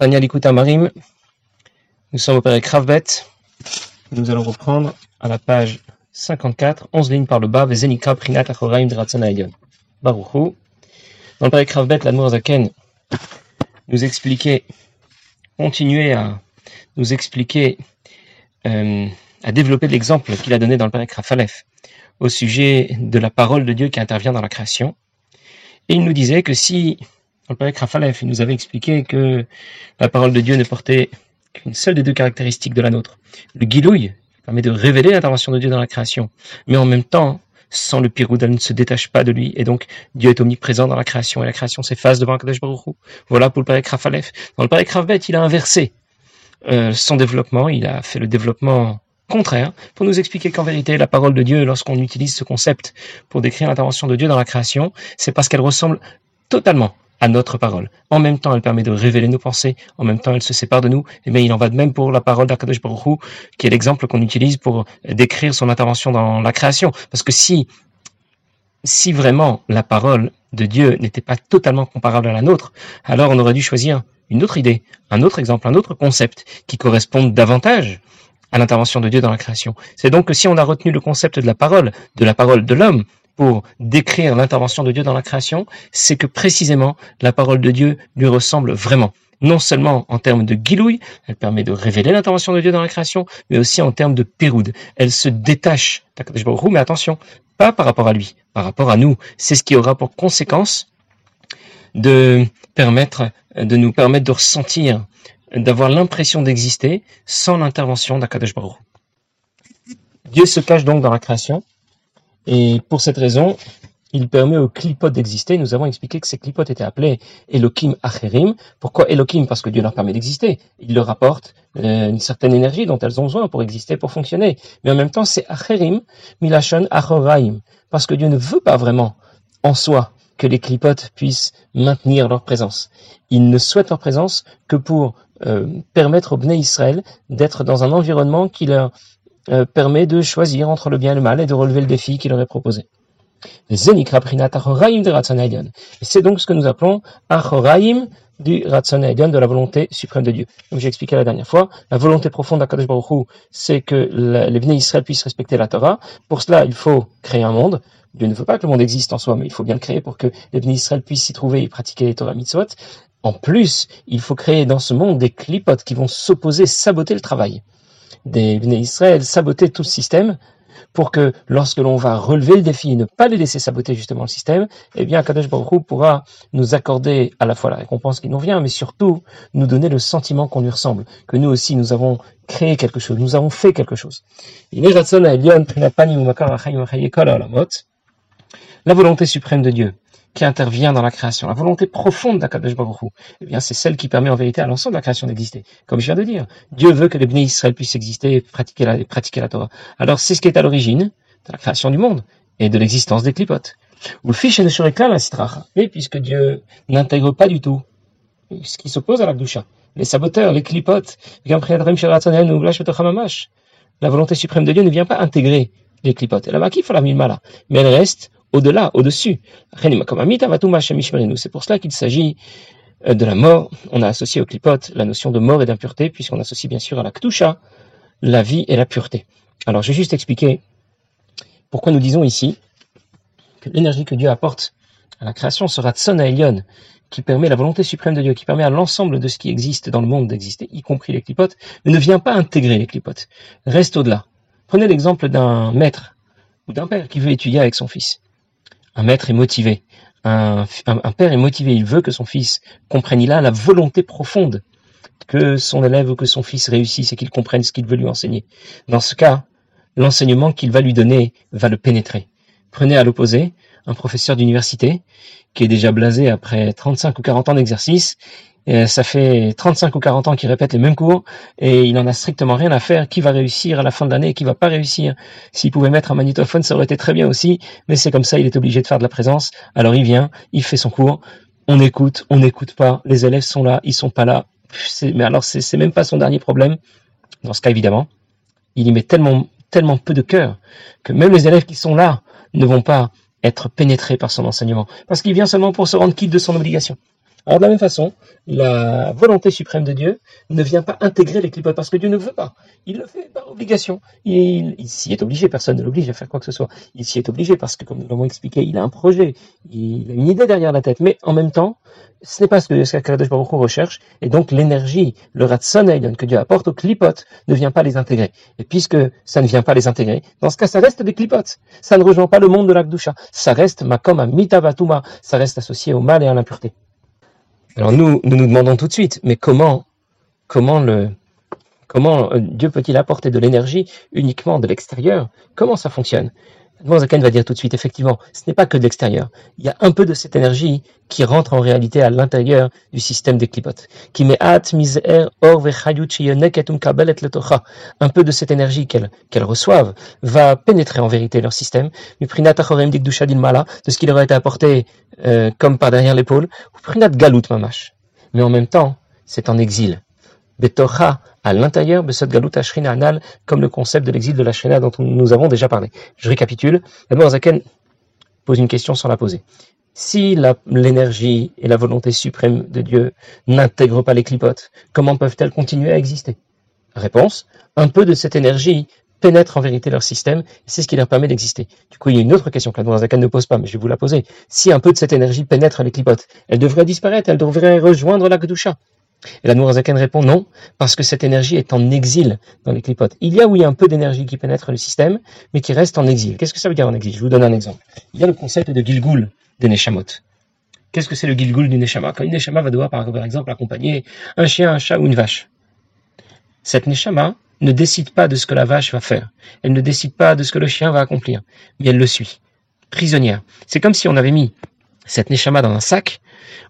Tania Likuta Marim, nous sommes au Père Kravbet. Nous allons reprendre à la page 54, 11 lignes par le bas, Vezenika Prinat Achoraim Dratzana Elion. Baruchu. Dans le Père Kravbet, l'Admour Zaken nous expliquait, continuer à nous expliquer, euh, à développer l'exemple qu'il a donné dans le Père Krafalef au sujet de la parole de Dieu qui intervient dans la création. Et il nous disait que si le Père Rafalef, il nous avait expliqué que la parole de Dieu ne portait qu'une seule des deux caractéristiques de la nôtre. Le guilouille permet de révéler l'intervention de Dieu dans la création, mais en même temps, sans le piroud, elle ne se détache pas de lui, et donc Dieu est omniprésent dans la création, et la création s'efface devant Kadosh Baruch Voilà pour le Père Rafalef. Dans le Père Rafbet, il a inversé euh, son développement, il a fait le développement contraire pour nous expliquer qu'en vérité, la parole de Dieu, lorsqu'on utilise ce concept pour décrire l'intervention de Dieu dans la création, c'est parce qu'elle ressemble totalement à notre parole. En même temps, elle permet de révéler nos pensées. En même temps, elle se sépare de nous. Et eh bien, il en va de même pour la parole d'Akadosh Baruch qui est l'exemple qu'on utilise pour décrire son intervention dans la création. Parce que si, si vraiment la parole de Dieu n'était pas totalement comparable à la nôtre, alors on aurait dû choisir une autre idée, un autre exemple, un autre concept qui corresponde davantage à l'intervention de Dieu dans la création. C'est donc que si on a retenu le concept de la parole, de la parole de l'homme, pour décrire l'intervention de Dieu dans la création, c'est que précisément la parole de Dieu lui ressemble vraiment. Non seulement en termes de guilouille, elle permet de révéler l'intervention de Dieu dans la création, mais aussi en termes de péroude. Elle se détache, mais attention, pas par rapport à lui, par rapport à nous. C'est ce qui aura pour conséquence de permettre, de nous permettre de ressentir, d'avoir l'impression d'exister sans l'intervention d'Akadosh Baruch. Dieu se cache donc dans la création, et pour cette raison, il permet aux clipotes d'exister. Nous avons expliqué que ces clipotes étaient appelés Elohim Acherim. Pourquoi Elohim? Parce que Dieu leur permet d'exister. Il leur apporte euh, une certaine énergie dont elles ont besoin pour exister, pour fonctionner. Mais en même temps, c'est Acherim, Milachon Achoraim. Parce que Dieu ne veut pas vraiment, en soi, que les clipotes puissent maintenir leur présence. Il ne souhaite leur présence que pour euh, permettre aux Bnei Israël d'être dans un environnement qui leur euh, permet de choisir entre le bien et le mal et de relever le défi qu'il aurait proposé. C'est donc ce que nous appelons Achoraim du Ratzon de la volonté suprême de Dieu. Comme j'ai expliqué la dernière fois, la volonté profonde d'Akadosh Baruch c'est que les Bnei Israël puissent respecter la Torah. Pour cela, il faut créer un monde. Dieu ne veut pas que le monde existe en soi, mais il faut bien le créer pour que les Bnei Israël puissent s'y trouver et pratiquer les Torah Mitzvot. En plus, il faut créer dans ce monde des clipotes qui vont s'opposer, saboter le travail des Bnei Israël, saboter tout le système pour que lorsque l'on va relever le défi et ne pas les laisser saboter justement le système, eh bien Kadosh Baruch pourra nous accorder à la fois la récompense qui nous vient, mais surtout nous donner le sentiment qu'on lui ressemble, que nous aussi nous avons créé quelque chose, nous avons fait quelque chose. La volonté suprême de Dieu, qui intervient dans la création, la volonté profonde d'Akadosh Baruch eh bien, c'est celle qui permet en vérité à l'ensemble de la création d'exister. Comme je viens de dire, Dieu veut que les bénis Israël puissent exister et pratiquer la, Torah. Alors, c'est ce qui est à l'origine de la création du monde et de l'existence des clipotes. Ou le fiche de la citracha. Et puisque Dieu n'intègre pas du tout ce qui s'oppose à la doucha, les saboteurs, les clipotes, la volonté suprême de Dieu ne vient pas intégrer les clipotes. Elle a la mais elle reste au-delà, au-dessus. C'est pour cela qu'il s'agit euh, de la mort. On a associé au clipote la notion de mort et d'impureté, puisqu'on associe bien sûr à la ktusha la vie et la pureté. Alors, je vais juste expliquer pourquoi nous disons ici que l'énergie que Dieu apporte à la création sera Tsona Elion, qui permet la volonté suprême de Dieu, qui permet à l'ensemble de ce qui existe dans le monde d'exister, y compris les clipotes, mais ne vient pas intégrer les clipotes. Reste au-delà. Prenez l'exemple d'un maître ou d'un père qui veut étudier avec son fils. Un maître est motivé. Un, père est motivé. Il veut que son fils comprenne. Il a la volonté profonde que son élève ou que son fils réussisse et qu'il comprenne ce qu'il veut lui enseigner. Dans ce cas, l'enseignement qu'il va lui donner va le pénétrer. Prenez à l'opposé un professeur d'université qui est déjà blasé après 35 ou 40 ans d'exercice ça fait 35 ou 40 ans qu'il répète les mêmes cours et il en a strictement rien à faire. Qui va réussir à la fin de l'année et qui va pas réussir? S'il pouvait mettre un magnétophone, ça aurait été très bien aussi, mais c'est comme ça, il est obligé de faire de la présence. Alors il vient, il fait son cours, on écoute, on n'écoute pas, les élèves sont là, ils sont pas là. Mais alors c'est même pas son dernier problème. Dans ce cas, évidemment, il y met tellement, tellement peu de cœur que même les élèves qui sont là ne vont pas être pénétrés par son enseignement parce qu'il vient seulement pour se rendre quitte de son obligation. Alors de la même façon, la volonté suprême de Dieu ne vient pas intégrer les clipotes parce que Dieu ne veut pas. Il le fait par obligation. Il, s'y est obligé, personne ne l'oblige à faire quoi que ce soit. Il s'y est obligé parce que, comme nous l'avons expliqué, il a un projet, il a une idée derrière la tête. Mais en même temps, ce n'est pas ce que Kadosh Baruch recherche, et donc l'énergie, le ratson que Dieu apporte aux clipotes ne vient pas les intégrer. Et puisque ça ne vient pas les intégrer, dans ce cas, ça reste des clipotes. Ça ne rejoint pas le monde de l'Akdusha. Ça reste makom à mitavatuma. Ça reste associé au mal et à l'impureté. Alors nous, nous demandons tout de suite, mais comment, comment le, comment euh, Dieu peut-il apporter de l'énergie uniquement de l'extérieur? Comment ça fonctionne? Zaken va dire tout de suite, effectivement, ce n'est pas que de l'extérieur. Il y a un peu de cette énergie qui rentre en réalité à l'intérieur du système des clipotes. Qui met Un peu de cette énergie qu'elles reçoivent va pénétrer en vérité leur système. De ce qui leur a été apporté euh, comme par derrière l'épaule. Mais en même temps, c'est en exil. À l'intérieur, Besot Galut Ashrina Anal, comme le concept de l'exil de la Shrina dont nous avons déjà parlé. Je récapitule. D'abord, Zaken pose une question sans la poser. Si l'énergie et la volonté suprême de Dieu n'intègrent pas les clipotes, comment peuvent-elles continuer à exister? Réponse, un peu de cette énergie pénètre en vérité leur système, c'est ce qui leur permet d'exister. Du coup, il y a une autre question que la Zaken ne pose pas, mais je vais vous la poser. Si un peu de cette énergie pénètre les clipotes, elle devrait disparaître, elle devrait rejoindre la Gdusha. Et la Nourazaken répond non, parce que cette énergie est en exil dans les clipotes. Il y a, oui, un peu d'énergie qui pénètre le système, mais qui reste en exil. Qu'est-ce que ça veut dire en exil? Je vous donne un exemple. Il y a le concept de Gilgul des Neshamot. Qu'est-ce que c'est le Gilgul du Neshama? Quand une Neshama va devoir, par exemple, accompagner un chien, un chat ou une vache. Cette Neshama ne décide pas de ce que la vache va faire. Elle ne décide pas de ce que le chien va accomplir, mais elle le suit. Prisonnière. C'est comme si on avait mis cette Neshama dans un sac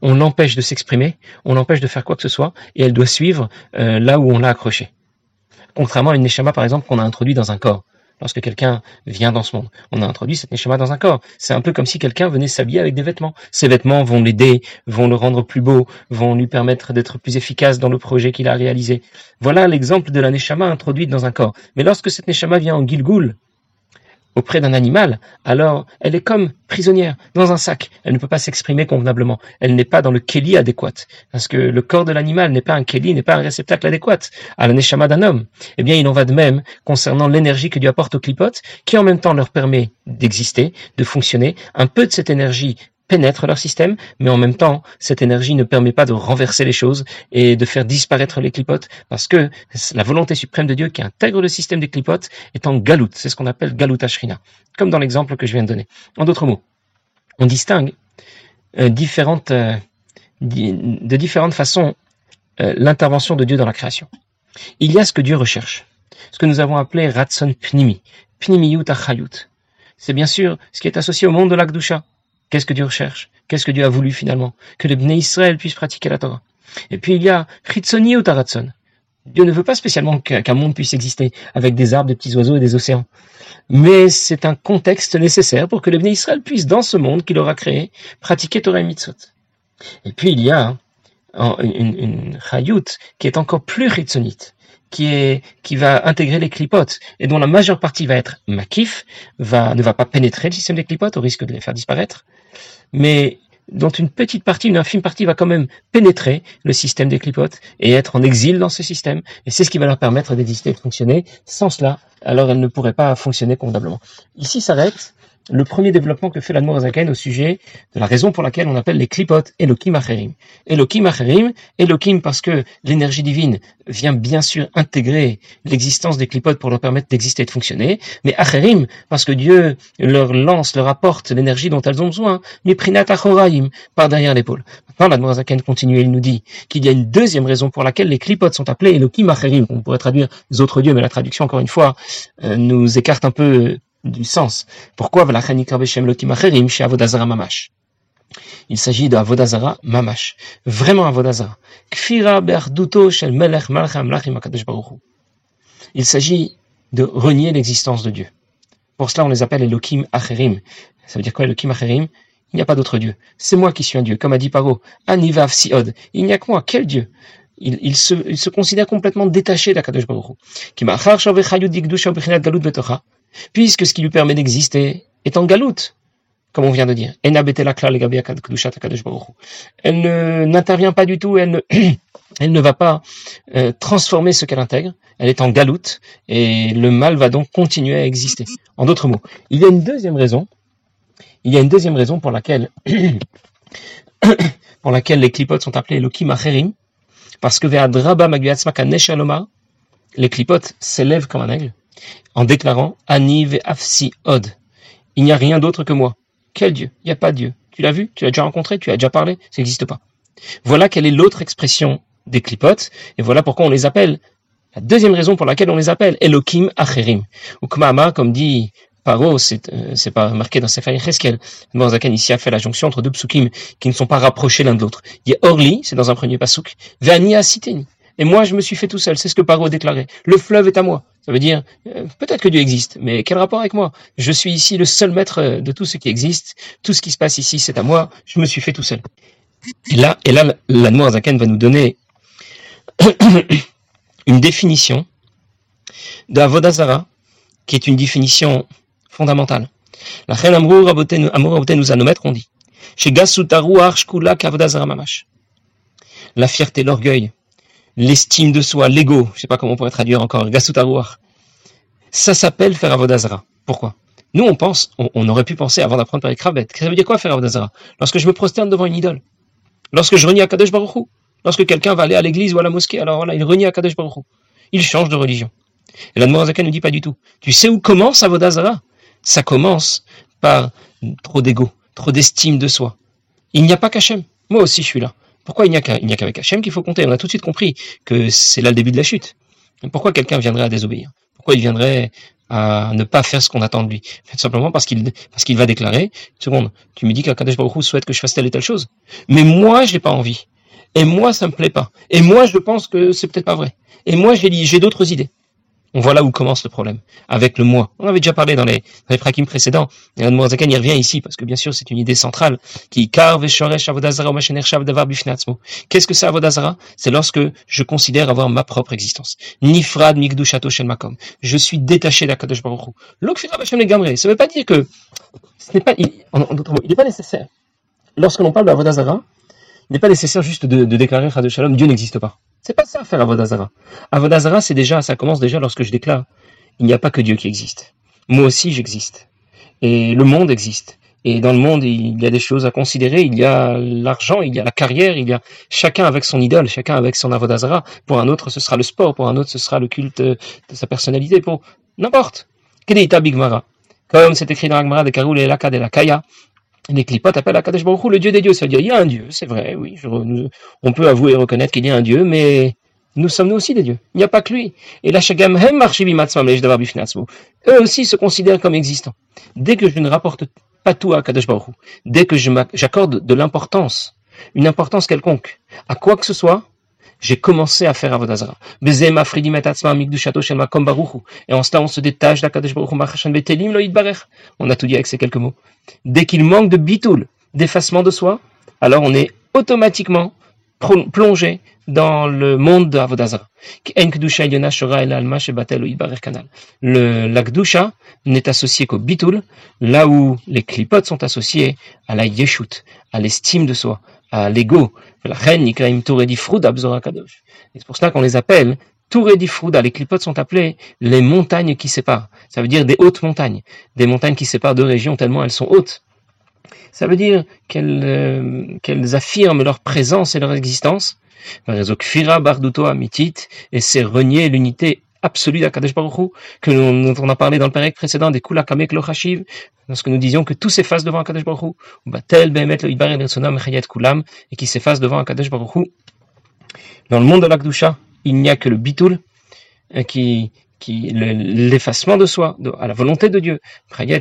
on l'empêche de s'exprimer, on l'empêche de faire quoi que ce soit, et elle doit suivre euh, là où on l'a accroché. Contrairement à une neshama, par exemple, qu'on a introduit dans un corps. Lorsque quelqu'un vient dans ce monde, on a introduit cette neshama dans un corps. C'est un peu comme si quelqu'un venait s'habiller avec des vêtements. Ces vêtements vont l'aider, vont le rendre plus beau, vont lui permettre d'être plus efficace dans le projet qu'il a réalisé. Voilà l'exemple de la neshama introduite dans un corps. Mais lorsque cette neshama vient en gilgul, auprès d'un animal, alors elle est comme prisonnière dans un sac. Elle ne peut pas s'exprimer convenablement. Elle n'est pas dans le keli adéquat. Parce que le corps de l'animal n'est pas un keli, n'est pas un réceptacle adéquat à la neshama d'un homme. Eh bien, il en va de même concernant l'énergie que Dieu apporte aux clipotes, qui en même temps leur permet d'exister, de fonctionner. Un peu de cette énergie pénètre leur système, mais en même temps, cette énergie ne permet pas de renverser les choses et de faire disparaître les clipotes, parce que la volonté suprême de Dieu qui intègre le système des clipotes est en galout. C'est ce qu'on appelle galout ashrina, comme dans l'exemple que je viens de donner. En d'autres mots, on distingue euh, euh, de différentes façons euh, l'intervention de Dieu dans la création. Il y a ce que Dieu recherche, ce que nous avons appelé ratson pnimi, pnimiyut achayut. C'est bien sûr ce qui est associé au monde de l'Akdusha, Qu'est-ce que Dieu recherche? Qu'est-ce que Dieu a voulu finalement? Que le Bnei Israël puisse pratiquer la Torah. Et puis il y a Chitzoni ou Taratson. Dieu ne veut pas spécialement qu'un monde puisse exister avec des arbres, des petits oiseaux et des océans. Mais c'est un contexte nécessaire pour que le Bnei Israël puisse, dans ce monde qu'il aura créé, pratiquer Torah et Mitzvot. Et puis il y a une, une, une qui est encore plus chitzonite qui est qui va intégrer les clipotes et dont la majeure partie va être makif, va ne va pas pénétrer le système des clipotes au risque de les faire disparaître, mais dont une petite partie, une infime partie va quand même pénétrer le système des clipotes et être en exil dans ce système. Et c'est ce qui va leur permettre d'exister et de fonctionner. Sans cela, alors elles ne pourraient pas fonctionner convenablement. Ici s'arrête le premier développement que fait la Zaken au sujet de la raison pour laquelle on appelle les clipotes Elohim Acherim. Elohim Acherim, Elohim parce que l'énergie divine vient bien sûr intégrer l'existence des clipotes pour leur permettre d'exister et de fonctionner, mais Acherim parce que Dieu leur lance, leur apporte l'énergie dont elles ont besoin, Miprinat Achoraim, par derrière l'épaule. Maintenant, la Zaken continue et il nous dit qu'il y a une deuxième raison pour laquelle les clipotes sont appelés Elohim Acherim, on pourrait traduire les autres dieux, mais la traduction, encore une fois, euh, nous écarte un peu du sens. Pourquoi Il s'agit de Avodazara mamash. Vraiment Avodazara. Il s'agit de renier l'existence de Dieu. Pour cela, on les appelle Elohim Acherim. Ça veut dire quoi Elohim Acherim? Il n'y a pas d'autre Dieu. C'est moi qui suis un Dieu. Comme a dit Paro, Anivav Siod. Il n'y a que moi. Quel Dieu? Il, il, se, il se considère complètement détaché d'Akadosh Baruch puisque ce qui lui permet d'exister est en galoute. comme on vient de dire. Elle n'intervient pas du tout, elle ne, va pas euh, transformer ce qu'elle intègre, elle est en galoute, et le mal va donc continuer à exister. En d'autres mots, il y a une deuxième raison, il y a une deuxième raison pour laquelle, les clipotes sont appelés Elohim parce que les clipotes s'élèvent comme un aigle, en déclarant Ani Afsi Od. Il n'y a rien d'autre que moi. Quel Dieu? Il n'y a pas de Dieu. Tu l'as vu? Tu l'as déjà rencontré? Tu l'as déjà parlé? Ça n'existe pas. Voilà quelle est l'autre expression des clipotes, et voilà pourquoi on les appelle. La deuxième raison pour laquelle on les appelle Elohim Acherim. Ou comme dit Paro, c'est euh, pas marqué dans Sefer Yecheskel. Zakan ici a fait la jonction entre deux psukim qui ne sont pas rapprochés l'un de l'autre. Il y a Orli, c'est dans un premier pasuk, Vania Siteni. Et moi, je me suis fait tout seul. C'est ce que Paro déclarait. Le fleuve est à moi. Ça veut dire, euh, peut-être que Dieu existe, mais quel rapport avec moi? Je suis ici le seul maître euh, de tout ce qui existe. Tout ce qui se passe ici, c'est à moi. Je me suis fait tout seul. Et là, et là, la Zaken va nous donner une définition d'Avodazara, qui est une définition fondamentale. La reine Amour nous a nos maîtres ont dit. Chez Mamash. La fierté, l'orgueil, l'estime de soi, l'ego, je sais pas comment on pourrait traduire encore, Gasutaruach. Ça s'appelle faire Avodazara. Pourquoi? Nous, on pense, on, aurait pu penser avant d'apprendre par les Kravet. Ça veut dire quoi faire Avodazara Lorsque je me prosterne devant une idole. Lorsque je renie à Kadesh Baruch Lorsque quelqu'un va aller à l'église ou à la mosquée, alors voilà, il renie à Kadesh Baruch Il change de religion. Et la Noirzakan ne dit pas du tout. Tu sais où commence Avodazara Ça commence par trop d'ego, trop d'estime de soi. Il n'y a pas qu'Hachem. Moi aussi, je suis là. Pourquoi il n'y a qu'avec Hachem qu'il faut compter? On a tout de suite compris que c'est là le début de la chute. Pourquoi quelqu'un viendrait à désobéir? Pourquoi il viendrait à ne pas faire ce qu'on attend de lui? Tout simplement parce qu'il va déclarer, seconde, tu me dis qu'Akadosh Baruch souhaite que je fasse telle et telle chose, mais moi je n'ai pas envie, et moi ça me plaît pas, et moi je pense que c'est peut-être pas vrai, et moi j'ai d'autres idées. On voit là où commence le problème, avec le moi. On avait déjà parlé dans les, dans les précédents, et la Zakan y revient ici, parce que bien sûr c'est une idée centrale, qui carve Qu'est-ce que c'est Avodazara? C'est lorsque je considère avoir ma propre existence. Nifrad mikdushato shel. Je suis détaché d'Akadosh Baruch Hu. L'okfira gamre. Ça ne veut pas dire que, ce n'est pas, il, en, d'autres mots, il n'est pas nécessaire. Lorsque l'on parle d'Avodazara, il n'est pas nécessaire juste de, de déclarer Chad Shalom, Dieu n'existe pas. C'est pas ça faire Avodazara. Avodazara, c'est déjà, ça commence déjà lorsque je déclare, il n'y a pas que Dieu qui existe. Moi aussi, j'existe. Et le monde existe. Et dans le monde, il y a des choses à considérer. Il y a l'argent, il y a la carrière, il y a chacun avec son idole, chacun avec son avodazara. Pour un autre, ce sera le sport. Pour un autre, ce sera le culte de sa personnalité. Pour n'importe. Kedita Bigmara. Comme c'est écrit dans l'Agmara de Karoul et Laka de la Kaya, les clipotes appellent Akadosh Baruch le Dieu des dieux. Ça veut dire, il y a un Dieu, c'est vrai, oui. on peut avouer et reconnaître qu'il y a un Dieu, mais nous sommes nous aussi des dieux. Il n'y a pas que lui. Et la Shagam Hem Eux aussi se considèrent comme existants. Dès que je ne rapporte pas tout à Akadosh Baruch dès que j'accorde de l'importance, une importance quelconque, à quoi que ce soit, j'ai commencé à faire Avodazara. Et en cela, on se détache d'Akadosh Baruch On a tout dit avec ces quelques mots. Dès qu'il manque de bitoul, d'effacement de soi, alors on est automatiquement plongé dans le monde de Avodazara. Le, la Gdusha n'est associé qu'au bitoul, là où les clipotes sont associés à la yeshut, à l'estime de soi, à l'ego. C'est pour cela qu'on les appelle Touré Frouda. Les clipotes sont appelés les montagnes qui séparent. Ça veut dire des hautes montagnes. Des montagnes qui séparent deux régions tellement elles sont hautes. Ça veut dire qu'elles euh, affirment leur présence et leur existence. Et c'est renier l'unité absolue d'Akadesh Baruch que nous, on a parlé dans le période précédent des Kulakamek Lochashiv, lorsque nous disions que tout s'efface devant Akadesh Baruch Tel Behemet Lo Kulam, et qui s'efface devant Akadesh Baruch Dans le monde de l'Akdusha, il n'y a que le Bitul, euh, qui, qui l'effacement de soi, à la volonté de Dieu.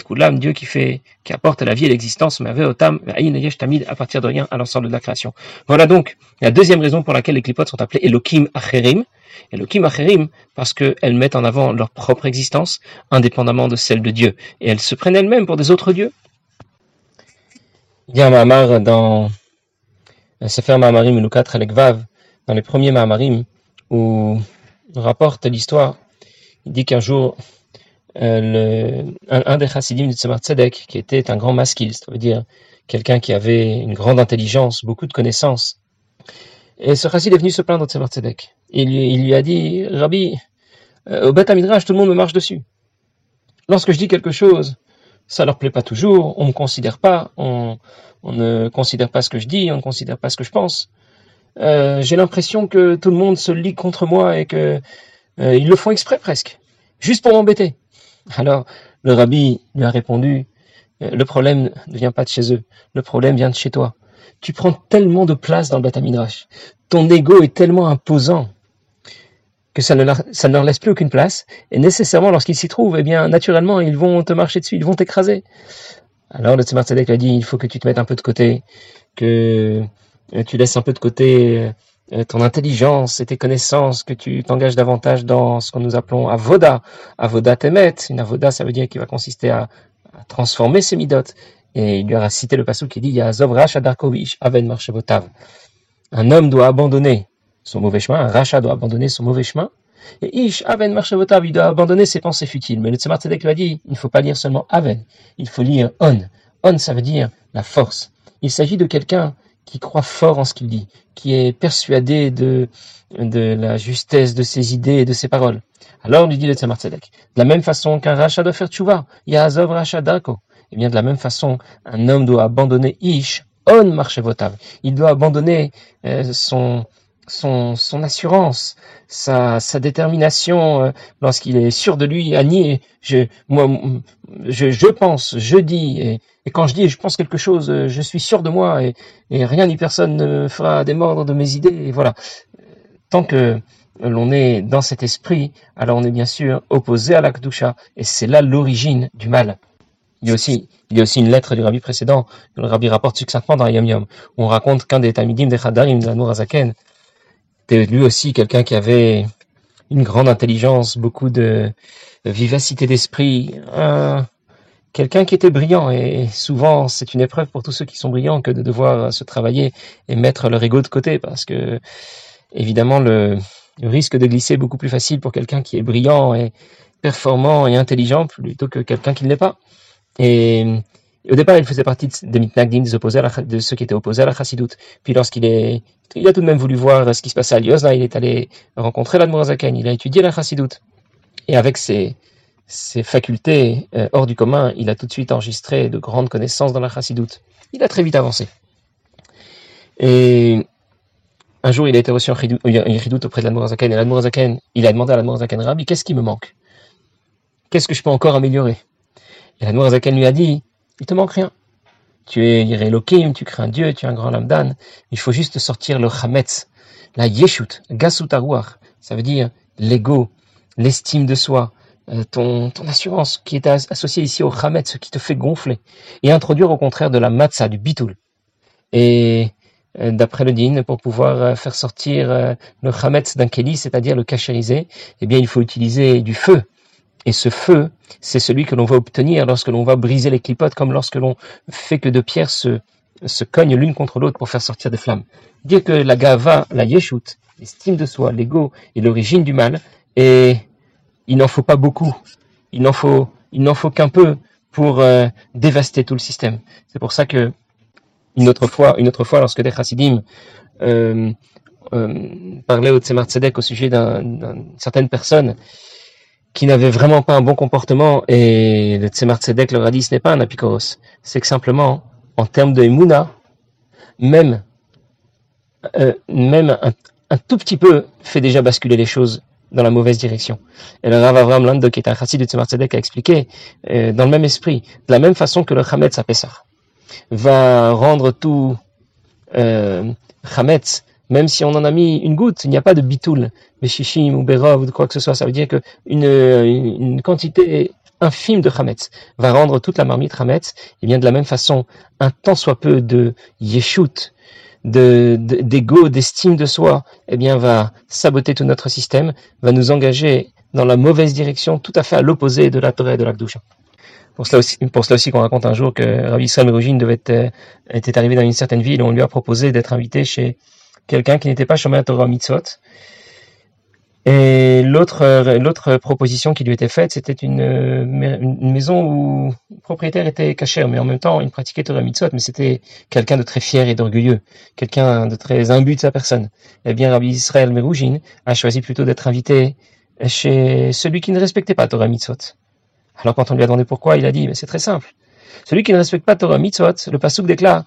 Kulam, Dieu qui fait, qui apporte la vie et l'existence, mais Otam, Tamid, à partir de rien, à l'ensemble de la création. Voilà donc la deuxième raison pour laquelle les clipotes sont appelés Elohim Acherim, Elohim Acherim, parce qu'elles mettent en avant leur propre existence, indépendamment de celle de Dieu. Et elles se prennent elles-mêmes pour des autres dieux. Il y a un Mahamar dans Sefer Mahamarim Lukat Vav, dans les premiers Mahamarim, où on rapporte l'histoire. Il dit qu'un jour, euh, un, des chassidim de Tzemar Tzedek, qui était un grand maskil, ça veut dire quelqu'un qui avait une grande intelligence, beaucoup de connaissances. Et ce chassid est venu se plaindre de Tzemar Tzedek. Il, lui a dit, Rabbi, euh, au Beth Midrash, tout le monde me marche dessus. Lorsque je dis quelque chose, ça leur plaît pas toujours, on me considère pas, on, ne considère pas ce que je dis, on ne considère pas ce que je pense. Euh, j'ai l'impression que tout le monde se lit contre moi et que euh, ils le font exprès presque, juste pour m'embêter. Alors le rabbi lui a répondu euh, le problème ne vient pas de chez eux, le problème vient de chez toi. Tu prends tellement de place dans le Beth ton ego est tellement imposant que ça ne, leur, laisse plus aucune place, et nécessairement lorsqu'ils s'y trouvent, eh bien naturellement ils vont te marcher dessus, ils vont t'écraser. Alors le Tzemar Tzedek lui a dit, il faut que tu te mettes un peu de côté, que euh, tu laisses un peu de côté ton intelligence et tes connaissances, que tu t'engages davantage dans ce que nous appelons avoda, avoda temet. Une avoda, ça veut dire qu'il va consister à, transformer ses midotes. Et il lui a cité le passage qui dit, Yazov Darkovich, Aven Marchevotav. Un homme doit abandonner son mauvais chemin, un rachat doit abandonner son mauvais chemin, et Ish, Aven Marchevotav, il doit abandonner ses pensées futiles. Mais le Tzemar Tzedek lui a dit, il ne faut pas lire seulement Aven, il faut lire On. On, ça veut dire la force. Il s'agit de quelqu'un qui croit fort en ce qu'il dit, qui est persuadé de, de la justesse de ses idées et de ses paroles. Alors, lui dit le Tzemar Tzedek, de la même façon qu'un rachat doit faire tchouva, Yazov rachat dako. Et eh bien, de la même façon, un homme doit abandonner Ish, on marchevotav. Il doit abandonner euh, son, son, assurance, sa, détermination euh, lorsqu'il est sûr de lui à nier. Je, moi, je, pense, je dis, et, quand je dis je pense quelque chose, euh, je suis sûr de moi et, rien ni personne ne fera démordre de mes idées. Et voilà. Tant que l'on est dans cet esprit, alors on est bien sûr opposé à l'Akdusha, et c'est là l'origine du mal. Il y a aussi, une lettre du rabbi précédent, que le rabbi rapporte succinctement dans Yom Yom, où on raconte qu'un des Tamidim des Chadarim de la Nourazaken c'était lui aussi quelqu'un qui avait une grande intelligence, beaucoup de vivacité d'esprit, quelqu'un qui était brillant. Et souvent, c'est une épreuve pour tous ceux qui sont brillants que de devoir se travailler et mettre leur ego de côté, parce que évidemment, le, risque de glisser est beaucoup plus facile pour quelqu'un qui est brillant et performant et intelligent plutôt que quelqu'un qui ne l'est pas. Et au départ, il faisait partie des mitnagdim, des opposés de ceux qui étaient opposés à la chassidoute. Puis lorsqu'il est, il a tout de même voulu voir ce qui se passait à Liozna, il est allé rencontrer l'Admorazaken, il a étudié la chassidoute. Et avec ses, ses facultés euh, hors du commun, il a tout de suite enregistré de grandes connaissances dans la chassidoute. Il a très vite avancé. Et un jour, il a été reçu en chidoute auprès de l'Admorazaken, et l'Admorazaken, il a demandé à l'Admorazaken, Rabbi, qu'est-ce qui me manque? Qu'est-ce que je peux encore améliorer? Et l'Admorazaken lui a dit, il te manque rien. Tu es Irelokim, tu crées un Dieu, tu es un grand lamdan. Il faut juste sortir le chametz, la yeshut, gasut Ça veut dire l'ego, l'estime de soi, euh, ton, ton assurance qui est associée ici au chametz, ce qui te fait gonfler. Et introduire au contraire de la matzah, du bitul. Et euh, d'après le din, pour pouvoir euh, faire sortir le chametz d'un keli, c'est-à-dire le cachériser, eh bien, il faut utiliser du feu. Et ce feu, c'est celui que l'on va obtenir lorsque l'on va briser les clipotes, comme lorsque l'on fait que deux pierres se, se cognent l'une contre l'autre pour faire sortir des flammes. Dire que la gava, la yeshut, l'estime de soi, l'ego, est l'origine du mal, et il n'en faut pas beaucoup. Il n'en faut, il n'en faut qu'un peu pour euh, dévaster tout le système. C'est pour ça que une autre fois, une autre fois, lorsque des chassidim euh, euh, au Tzemar Tzedek au sujet d'une certaine personne qui n'avait vraiment pas un bon comportement, et le Tzemar Tzedek leur a dit, ce n'est pas un apikoros, c'est que simplement, en termes de Emouna, même, euh, même un, tout petit peu fait déjà basculer les choses dans la mauvaise direction. Et le Rav Avram Lando, qui est un chassid de Tzemar Tzedek, a expliqué, euh, dans le même esprit, de la même façon que le Chametz à va rendre tout euh, même si on en a mis une goutte, il n'y a pas de bitoul, shishim ou berov ou quoi que ce soit. Ça veut dire qu'une une quantité infime de chametz va rendre toute la marmite chametz. Et bien de la même façon, un tant soit peu de yeshut, de, d'ego, d'estime de soi, eh bien va saboter tout notre système, va nous engager dans la mauvaise direction, tout à fait à l'opposé de la Torah et de la. Pour cela aussi, pour cela aussi qu'on raconte un jour que Rabbi Israël devait être, était arrivé dans une certaine ville et on lui a proposé d'être invité chez quelqu'un qui n'était pas Shomer Torah Mitzvot. Et l'autre, l'autre proposition qui lui était faite, c'était une, une maison où le propriétaire était caché, mais en même temps, il pratiquait Torah Mitzvot, mais c'était quelqu'un de très fier et d'orgueilleux, quelqu'un de très imbu de sa personne. Eh bien, Rabbi Israël Meroujin a choisi plutôt d'être invité chez celui qui ne respectait pas Torah Mitzvot. Alors quand on lui a demandé pourquoi, il a dit, mais c'est très simple. Celui qui ne respecte pas Torah Mitzvot, le Pasuk déclare,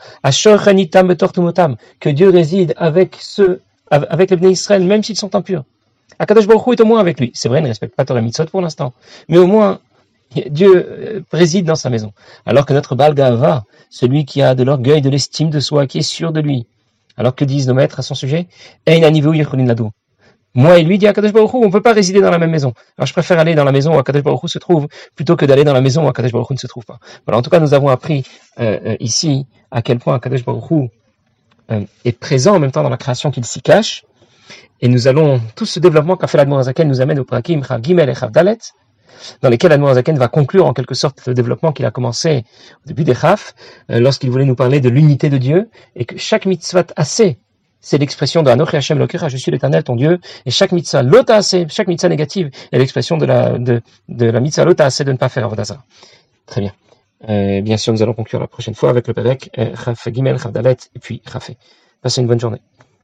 que Dieu réside avec ceux, avec les Bnei Israël, même s'ils sont impurs. Akadosh Baruch Hu est au moins avec lui. C'est vrai, il ne respecte pas Torah Mitzvot pour l'instant. Mais au moins, Dieu euh, réside dans sa maison. Alors que notre Baal Gava, celui qui a de l'orgueil, de l'estime de soi, qui est sûr de lui. Alors que disent nos maîtres à son sujet? Moi et lui, dit Akadosh Baruch Hu, on ne peut pas résider dans la même maison. Alors je préfère aller dans la maison où Akadosh Baruch Hu se trouve, plutôt que d'aller dans la maison où Akadosh Baruch Hu ne se trouve pas. Voilà, en tout cas, nous avons appris euh, euh, ici à quel point Akadosh Baruch Hu euh, est présent en même temps dans la création qu'il s'y cache. Et nous allons, tout ce développement qu'a fait l'Admorazaken nous amène au Prakim Gimel et Dalet, dans lesquels l'Admorazaken va conclure en quelque sorte le développement qu'il a commencé au début des Chaf, lorsqu'il voulait nous parler de l'unité de Dieu, et que chaque mitzvah assez c'est l'expression de Anochi Hashem Lokera, je suis l'éternel ton Didieu, et chaque mitzvah assez, chaque mitzvah négative est l'expression de la, de, de la mitzvah assez de ne pas faire Avodazara. Très bien. Euh, bien sûr, nous allons conclure la prochaine fois avec le Perek, euh, Chaf Gimel, Chaf Dalet, et puis Chafé. Passez une bonne journée.